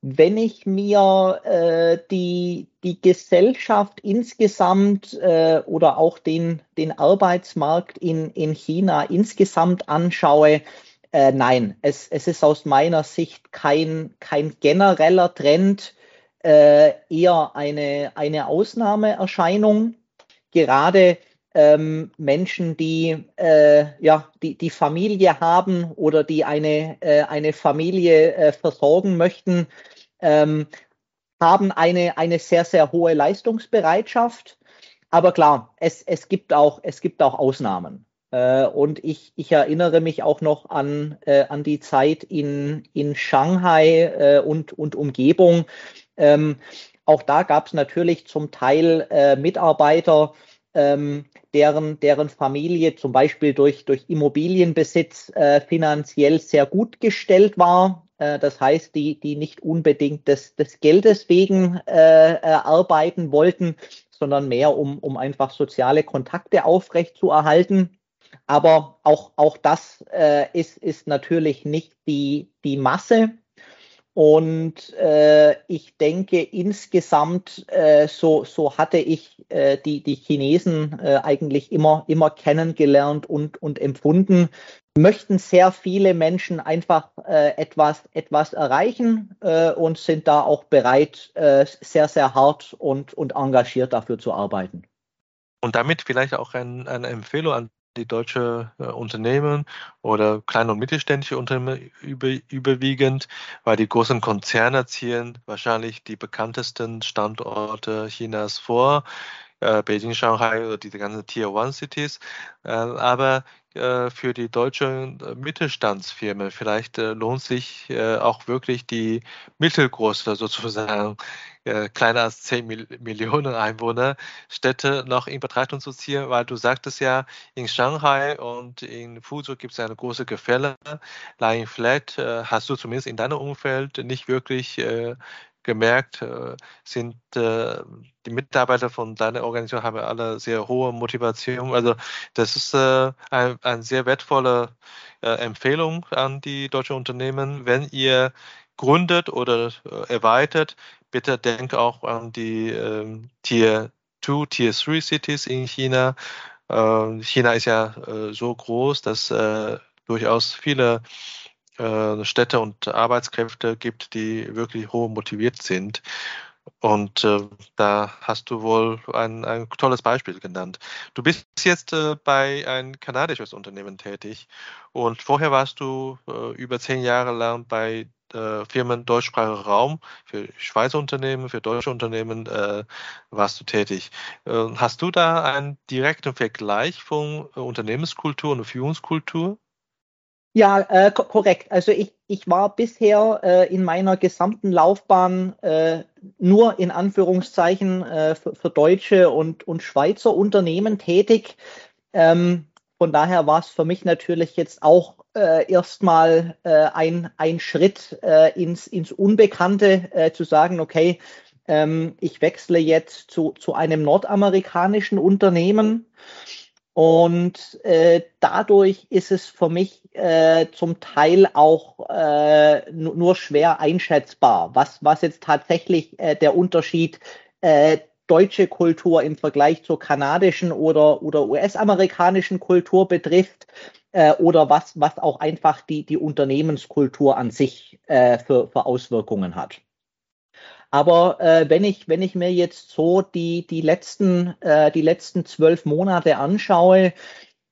Wenn ich mir äh, die, die Gesellschaft insgesamt äh, oder auch den, den Arbeitsmarkt in, in China insgesamt anschaue, äh, nein, es, es ist aus meiner Sicht kein, kein genereller Trend, äh, eher eine, eine Ausnahmeerscheinung. Gerade ähm, Menschen, die, äh, ja, die, die Familie haben oder die eine, äh, eine Familie äh, versorgen möchten, ähm, haben eine, eine sehr, sehr hohe Leistungsbereitschaft. Aber klar, es, es, gibt, auch, es gibt auch Ausnahmen. Äh, und ich, ich erinnere mich auch noch an, äh, an die Zeit in, in Shanghai äh, und, und Umgebung. Ähm, auch da gab es natürlich zum Teil Mitarbeiter, ähm, deren, deren Familie zum Beispiel durch, durch Immobilienbesitz äh, finanziell sehr gut gestellt war. Äh, das heißt, die, die nicht unbedingt des, des Geldes wegen äh, äh arbeiten wollten, sondern mehr, um, um einfach soziale Kontakte aufrechtzuerhalten. Aber auch, auch das äh, ist, ist natürlich nicht die, die Masse. Und äh, ich denke, insgesamt, äh, so, so hatte ich äh, die, die Chinesen äh, eigentlich immer, immer kennengelernt und, und empfunden, möchten sehr viele Menschen einfach äh, etwas, etwas erreichen äh, und sind da auch bereit, sehr, sehr hart und, und engagiert dafür zu arbeiten. Und damit vielleicht auch ein, eine Empfehlung an die deutsche äh, Unternehmen oder kleine und mittelständische Unternehmen über, überwiegend, weil die großen Konzerne ziehen wahrscheinlich die bekanntesten Standorte Chinas vor. Äh, Beijing, Shanghai oder diese ganzen Tier One Cities. Äh, aber äh, für die deutschen äh, Mittelstandsfirmen. Vielleicht äh, lohnt sich auch wirklich die mittelgroße sozusagen kleiner als 10 Millionen Einwohner Städte noch in Betrachtung zu ziehen, weil du sagtest ja, in Shanghai und in Fuzhou gibt es eine große Gefälle. Lying Flat hast du zumindest in deinem Umfeld nicht wirklich gemerkt, äh, sind äh, die Mitarbeiter von deiner Organisation haben alle sehr hohe Motivation. Also das ist äh, eine ein sehr wertvolle Empfehlung an die deutschen Unternehmen. Wenn ihr gründet oder erweitert, bitte denkt auch an die ähm, Tier 2, Tier 3 Cities in China. Ähm, China ist ja so groß, dass durchaus viele äh, Städte und Arbeitskräfte gibt, die wirklich hoch motiviert sind. Und äh, da hast du wohl ein, ein, tolles Beispiel genannt. Du bist jetzt äh, bei einem kanadisches Unternehmen tätig und vorher warst du äh, über zehn Jahre lang bei äh, Firmen deutschsprachiger Raum, für Schweizer Unternehmen, für deutsche Unternehmen äh, warst du tätig. hast du da einen direkten Vergleich von Unternehmenskultur und Führungskultur? Ja, äh, korrekt. Also ich, ich war bisher äh, in meiner gesamten Laufbahn äh, nur in Anführungszeichen äh, für, für, deutsche und, und Schweizer Unternehmen tätig. Ähm, von daher war es für mich natürlich jetzt auch äh, erstmal äh, ein, ein Schritt ins, ins Unbekannte zu sagen, okay, ähm, ich wechsle jetzt zu, zu einem nordamerikanischen Unternehmen. Und äh, dadurch ist es für mich äh, zum Teil auch äh, nur schwer einschätzbar, was, was jetzt tatsächlich äh, der Unterschied äh, deutsche Kultur im Vergleich zur kanadischen oder, oder US-amerikanischen Kultur betrifft äh, oder was, was auch einfach die, die Unternehmenskultur an sich äh, für, für Auswirkungen hat. Aber äh, wenn ich wenn ich mir jetzt so die die letzten äh, die letzten zwölf Monate anschaue,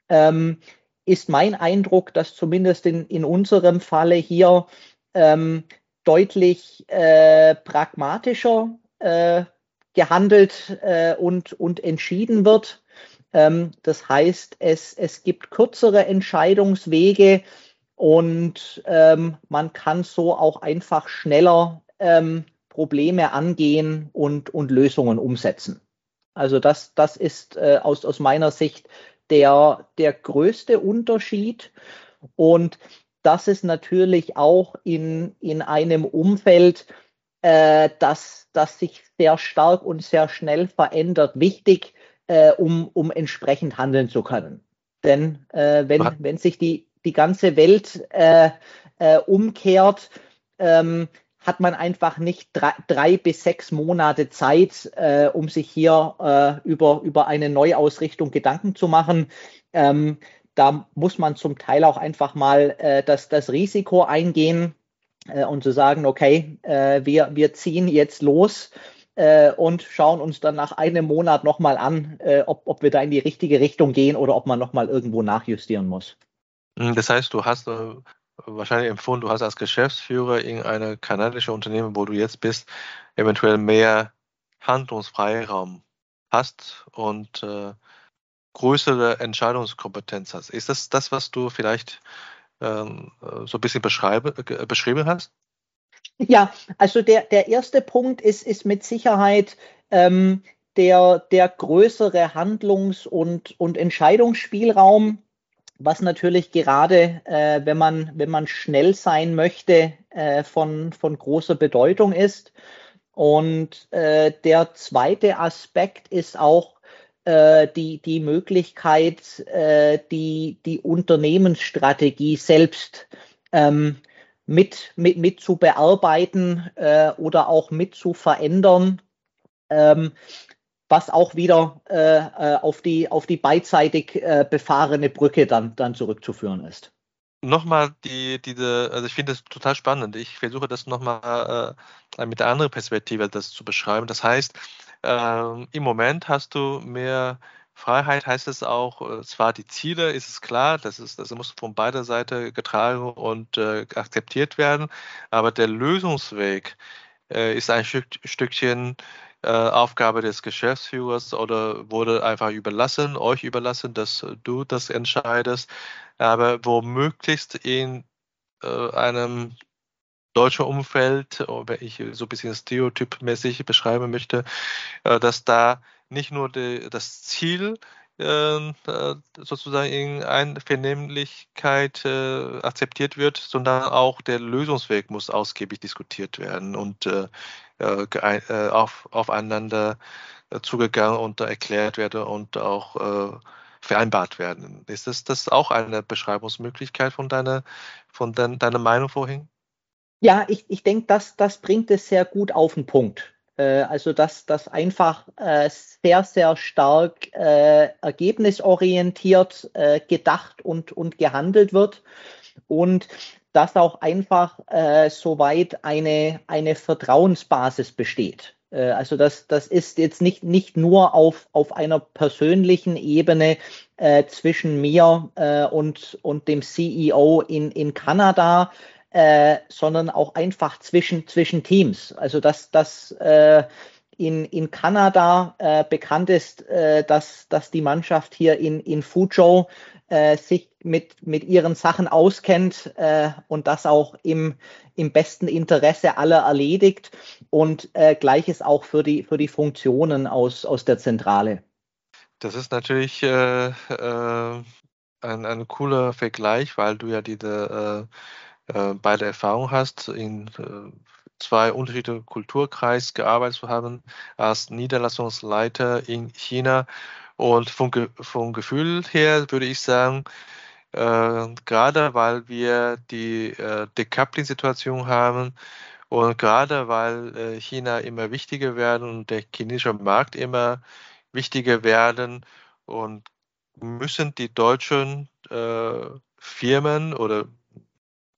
ähm, ist mein Eindruck, dass zumindest in in unserem Falle hier ähm, deutlich äh, pragmatischer äh, gehandelt äh, und und entschieden wird. Ähm, das heißt, es es gibt kürzere Entscheidungswege und ähm, man kann so auch einfach schneller ähm, Probleme angehen und, und Lösungen umsetzen. Also das, das ist äh, aus, aus meiner Sicht der, der größte Unterschied. Und das ist natürlich auch in, in einem Umfeld, äh, das, das sich sehr stark und sehr schnell verändert, wichtig, äh, um, um entsprechend handeln zu können. Denn äh, wenn, wenn sich die, die ganze Welt äh, äh, umkehrt, ähm, hat man einfach nicht drei, drei bis sechs Monate Zeit, äh, um sich hier äh, über, über eine Neuausrichtung Gedanken zu machen. Ähm, da muss man zum Teil auch einfach mal äh, das, das Risiko eingehen äh, und zu sagen, okay, äh, wir, wir ziehen jetzt los äh, und schauen uns dann nach einem Monat nochmal an, ob, ob wir da in die richtige Richtung gehen oder ob man nochmal irgendwo nachjustieren muss. Das heißt, du hast wahrscheinlich empfunden, du hast als Geschäftsführer in einem kanadischen Unternehmen, wo du jetzt bist, eventuell mehr Handlungsfreiraum hast und äh, größere Entscheidungskompetenz hast. Ist das das, was du vielleicht ähm, so ein bisschen beschrieben hast? Ja, also der, der erste Punkt ist, ist mit Sicherheit ähm, der, der größere Handlungs- und, und Entscheidungsspielraum, was natürlich gerade, äh, wenn, man, wenn man schnell sein möchte, äh, von, von großer Bedeutung ist. Und äh, der zweite Aspekt ist auch äh, die, die Möglichkeit, äh, die, die Unternehmensstrategie selbst ähm, mit, mit, mit zu bearbeiten äh, oder auch mit zu verändern. Ähm, was auch wieder äh, äh, auf, die, auf die beidseitig äh, befahrene Brücke dann, dann zurückzuführen ist. Nochmal die, diese, also ich finde das total spannend. Ich versuche das nochmal äh, mit einer anderen Perspektive das zu beschreiben. Das heißt, äh, im Moment hast du mehr Freiheit, heißt es auch, äh, zwar die Ziele, ist es klar, das, ist, das muss von beider Seite getragen und äh, akzeptiert werden, aber der Lösungsweg ist ein Stück, Stückchen äh, Aufgabe des Geschäftsführers oder wurde einfach überlassen, euch überlassen, dass du das entscheidest. Aber womöglichst in äh, einem deutschen Umfeld, wenn ich so ein bisschen stereotypmäßig beschreiben möchte, äh, dass da nicht nur die, das Ziel äh, sozusagen in Einvernehmlichkeit akzeptiert wird, sondern auch der Lösungsweg muss ausgiebig diskutiert werden und auf, aufeinander zugegangen und erklärt werden und auch vereinbart werden. Ist das, das auch eine Beschreibungsmöglichkeit von deiner, von dein, deiner Meinung vorhin? Ja, ich, ich denke, das, das bringt es sehr gut auf den Punkt. Äh, also dass das einfach äh, sehr, sehr stark äh, ergebnisorientiert äh, gedacht und, und gehandelt wird und dass auch einfach äh, soweit eine, eine Vertrauensbasis besteht. Äh, also das, das ist jetzt nicht, nicht nur auf, auf einer persönlichen Ebene äh, zwischen mir äh, und, und dem CEO in, in Kanada, äh, sondern auch einfach zwischen, zwischen Teams. Also dass das äh, in, in Kanada äh, bekannt ist, äh, dass, dass die Mannschaft hier in, in Fuzhou äh, sich mit, mit ihren Sachen auskennt äh, und das auch im, im besten Interesse aller erledigt. Und äh, gleiches auch für die, für die Funktionen aus, aus der Zentrale. Das ist natürlich äh, äh, ein, ein cooler Vergleich, weil du ja diese äh, beide Erfahrungen hast, in äh, zwei unterschiedliche Kulturkreis gearbeitet zu haben, als Niederlassungsleiter in China. Und vom, vom Gefühl her würde ich sagen, äh, gerade weil wir die äh, Decoupling-Situation haben und gerade weil äh, China immer wichtiger werden und der chinesische Markt immer wichtiger werden und müssen die deutschen äh, Firmen oder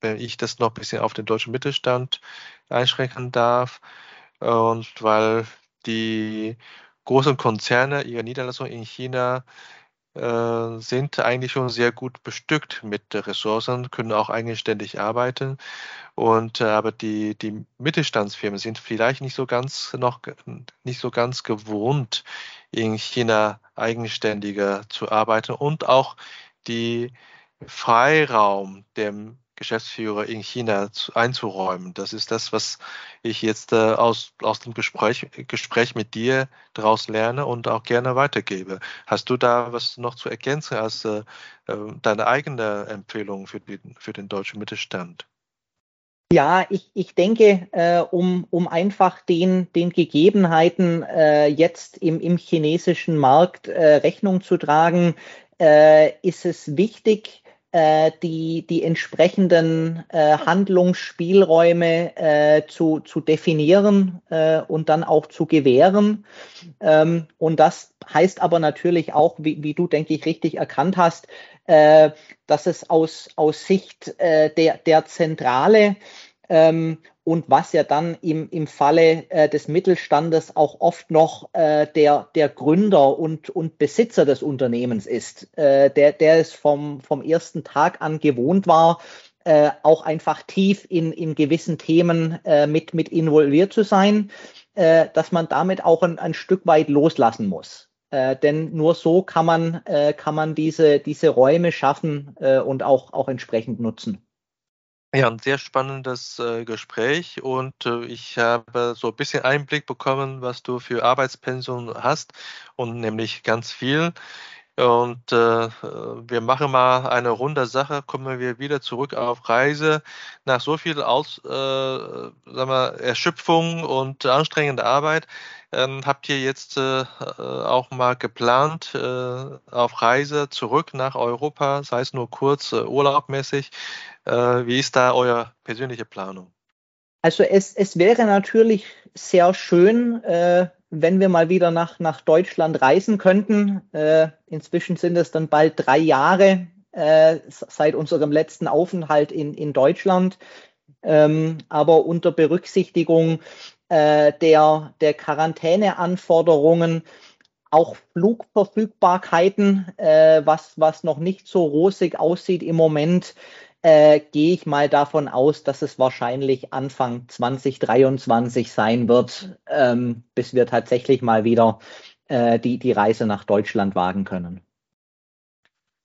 wenn ich das noch ein bisschen auf den deutschen Mittelstand einschränken darf. Und weil die großen Konzerne ihre Niederlassungen in China äh, sind eigentlich schon sehr gut bestückt mit Ressourcen, können auch eigenständig arbeiten. Und äh, aber die, die Mittelstandsfirmen sind vielleicht nicht so ganz noch nicht so ganz gewohnt, in China eigenständiger zu arbeiten und auch die Freiraum dem Geschäftsführer in China zu, einzuräumen. Das ist das, was ich jetzt äh, aus, aus dem Gespräch, Gespräch mit dir daraus lerne und auch gerne weitergebe. Hast du da was noch zu ergänzen als äh, äh deine eigene Empfehlung für, die, für den deutschen Mittelstand? Ja, ich, ich denke, äh, um, um einfach den, den Gegebenheiten äh, jetzt im, im chinesischen Markt äh, Rechnung zu tragen, äh, ist es wichtig, äh, die, die entsprechenden äh, Handlungsspielräume äh, zu, zu definieren äh, und dann auch zu gewähren. Ähm, und das heißt aber natürlich auch, wie, wie du, denke ich, richtig erkannt hast, äh, dass es aus, aus Sicht äh, der, der Zentrale ähm, und was ja dann im, im Falle äh, des Mittelstandes auch oft noch äh, der, der Gründer und, und Besitzer des Unternehmens ist, äh, der, der es vom, vom ersten Tag an gewohnt war, äh, auch einfach tief in, in gewissen Themen äh, mit, mit involviert zu sein, äh, dass man damit auch ein, ein Stück weit loslassen muss. Äh, denn nur so kann man, äh, kann man diese, diese Räume schaffen äh, und auch, auch entsprechend nutzen. Ja, ein sehr spannendes äh, Gespräch und äh, ich habe so ein bisschen Einblick bekommen, was du für Arbeitspensum hast und nämlich ganz viel. Und äh, wir machen mal eine runde Sache, kommen wir wieder zurück auf Reise. Nach so viel Aus, äh, sagen wir, Erschöpfung und anstrengender Arbeit ähm, habt ihr jetzt äh, auch mal geplant äh, auf Reise zurück nach Europa, sei es nur kurz äh, urlaubmäßig. Äh, wie ist da eure persönliche Planung? Also es, es wäre natürlich sehr schön, äh, wenn wir mal wieder nach, nach Deutschland reisen könnten. Äh, inzwischen sind es dann bald drei Jahre äh, seit unserem letzten Aufenthalt in, in Deutschland. Ähm, aber unter Berücksichtigung äh, der, der Quarantäneanforderungen, auch Flugverfügbarkeiten, äh, was, was noch nicht so rosig aussieht im Moment, äh, gehe ich mal davon aus, dass es wahrscheinlich Anfang 2023 sein wird, ähm, bis wir tatsächlich mal wieder äh, die, die Reise nach Deutschland wagen können.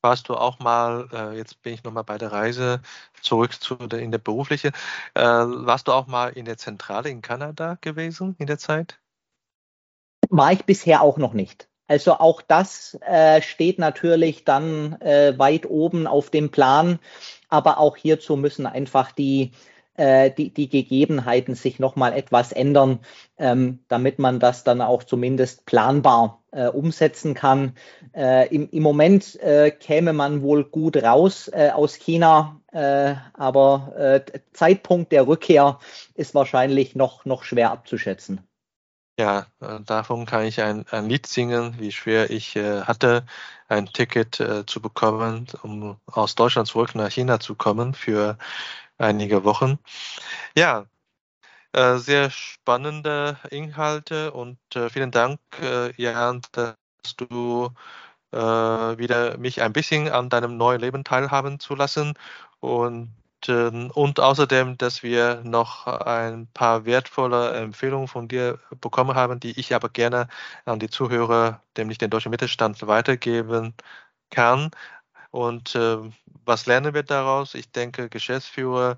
Warst du auch mal, äh, jetzt bin ich nochmal bei der Reise zurück zu der, in der berufliche, äh, warst du auch mal in der Zentrale in Kanada gewesen in der Zeit? War ich bisher auch noch nicht. Also auch das äh, steht natürlich dann äh, weit oben auf dem Plan, aber auch hierzu müssen einfach die, äh, die, die Gegebenheiten sich nochmal etwas ändern, ähm, damit man das dann auch zumindest planbar äh, umsetzen kann. Äh, im, Im Moment äh, käme man wohl gut raus äh, aus China, äh, aber äh, Zeitpunkt der Rückkehr ist wahrscheinlich noch, noch schwer abzuschätzen. Ja, äh, davon kann ich ein, ein Lied singen, wie schwer ich äh, hatte, ein Ticket äh, zu bekommen, um aus Deutschland zurück nach China zu kommen für einige Wochen. Ja, äh, sehr spannende Inhalte und äh, vielen Dank, äh, Jan, dass du wieder mich ein bisschen an deinem neuen Leben teilhaben zu lassen und ähm, und außerdem, dass wir noch ein paar wertvolle Empfehlungen von dir bekommen haben, die ich aber gerne an die Zuhörer, nämlich den deutschen Mittelstand, weitergeben kann. Und äh, was lernen wir daraus? Ich denke, Geschäftsführer,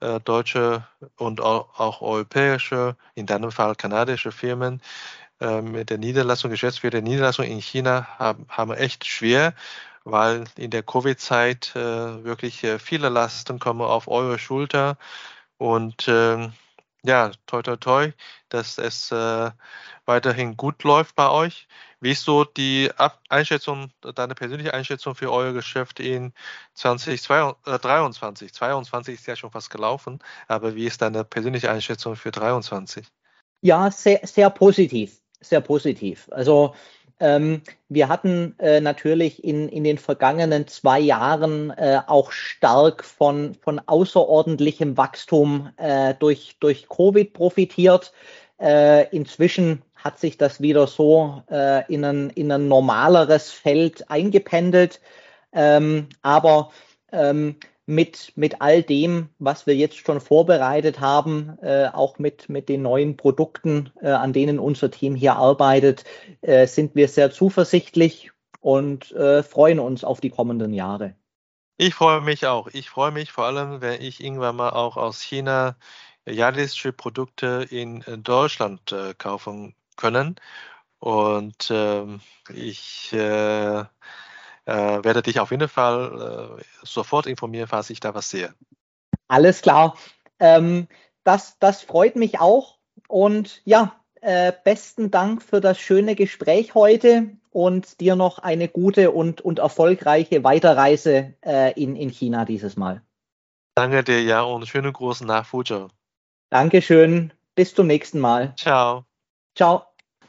äh, deutsche und auch, auch, europäische, in deinem Fall kanadische Firmen äh, mit der Niederlassung, Geschäftsführer der Niederlassung in China haben, haben echt schwer weil in der Covid-Zeit äh, wirklich äh, viele Lasten kommen auf eure Schulter. Und äh, ja, toi, toi, toi, dass es äh, weiterhin gut läuft bei euch. Wie ist so die Einschätzung, deine persönliche Einschätzung für euer Geschäft in 2023? 22 ist ja schon fast gelaufen, aber wie ist deine persönliche Einschätzung für 23? Ja, sehr, sehr positiv, sehr positiv. Also ähm, wir hatten äh, natürlich in, in den vergangenen zwei Jahren äh, auch stark von, von außerordentlichem Wachstum äh, durch, durch Covid profitiert. Äh, inzwischen hat sich das wieder so äh, in, ein, in ein normaleres Feld eingependelt. Ähm, aber ähm, mit, mit all dem, was wir jetzt schon vorbereitet haben, äh, auch mit, mit den neuen Produkten, äh, an denen unser Team hier arbeitet, äh, sind wir sehr zuversichtlich und äh, freuen uns auf die kommenden Jahre. Ich freue mich auch. Ich freue mich vor allem, wenn ich irgendwann mal auch aus China realistische Produkte in Deutschland äh, kaufen können. Und ähm, ich äh, äh, werde dich auf jeden Fall äh, sofort informieren, falls ich da was sehe. Alles klar. Ähm, das, das freut mich auch. Und ja, äh, besten Dank für das schöne Gespräch heute und dir noch eine gute und, und erfolgreiche Weiterreise äh, in, in China dieses Mal. Danke dir, ja, und schönen Gruß nach Fuzhou. Dankeschön. Bis zum nächsten Mal. Ciao. Ciao.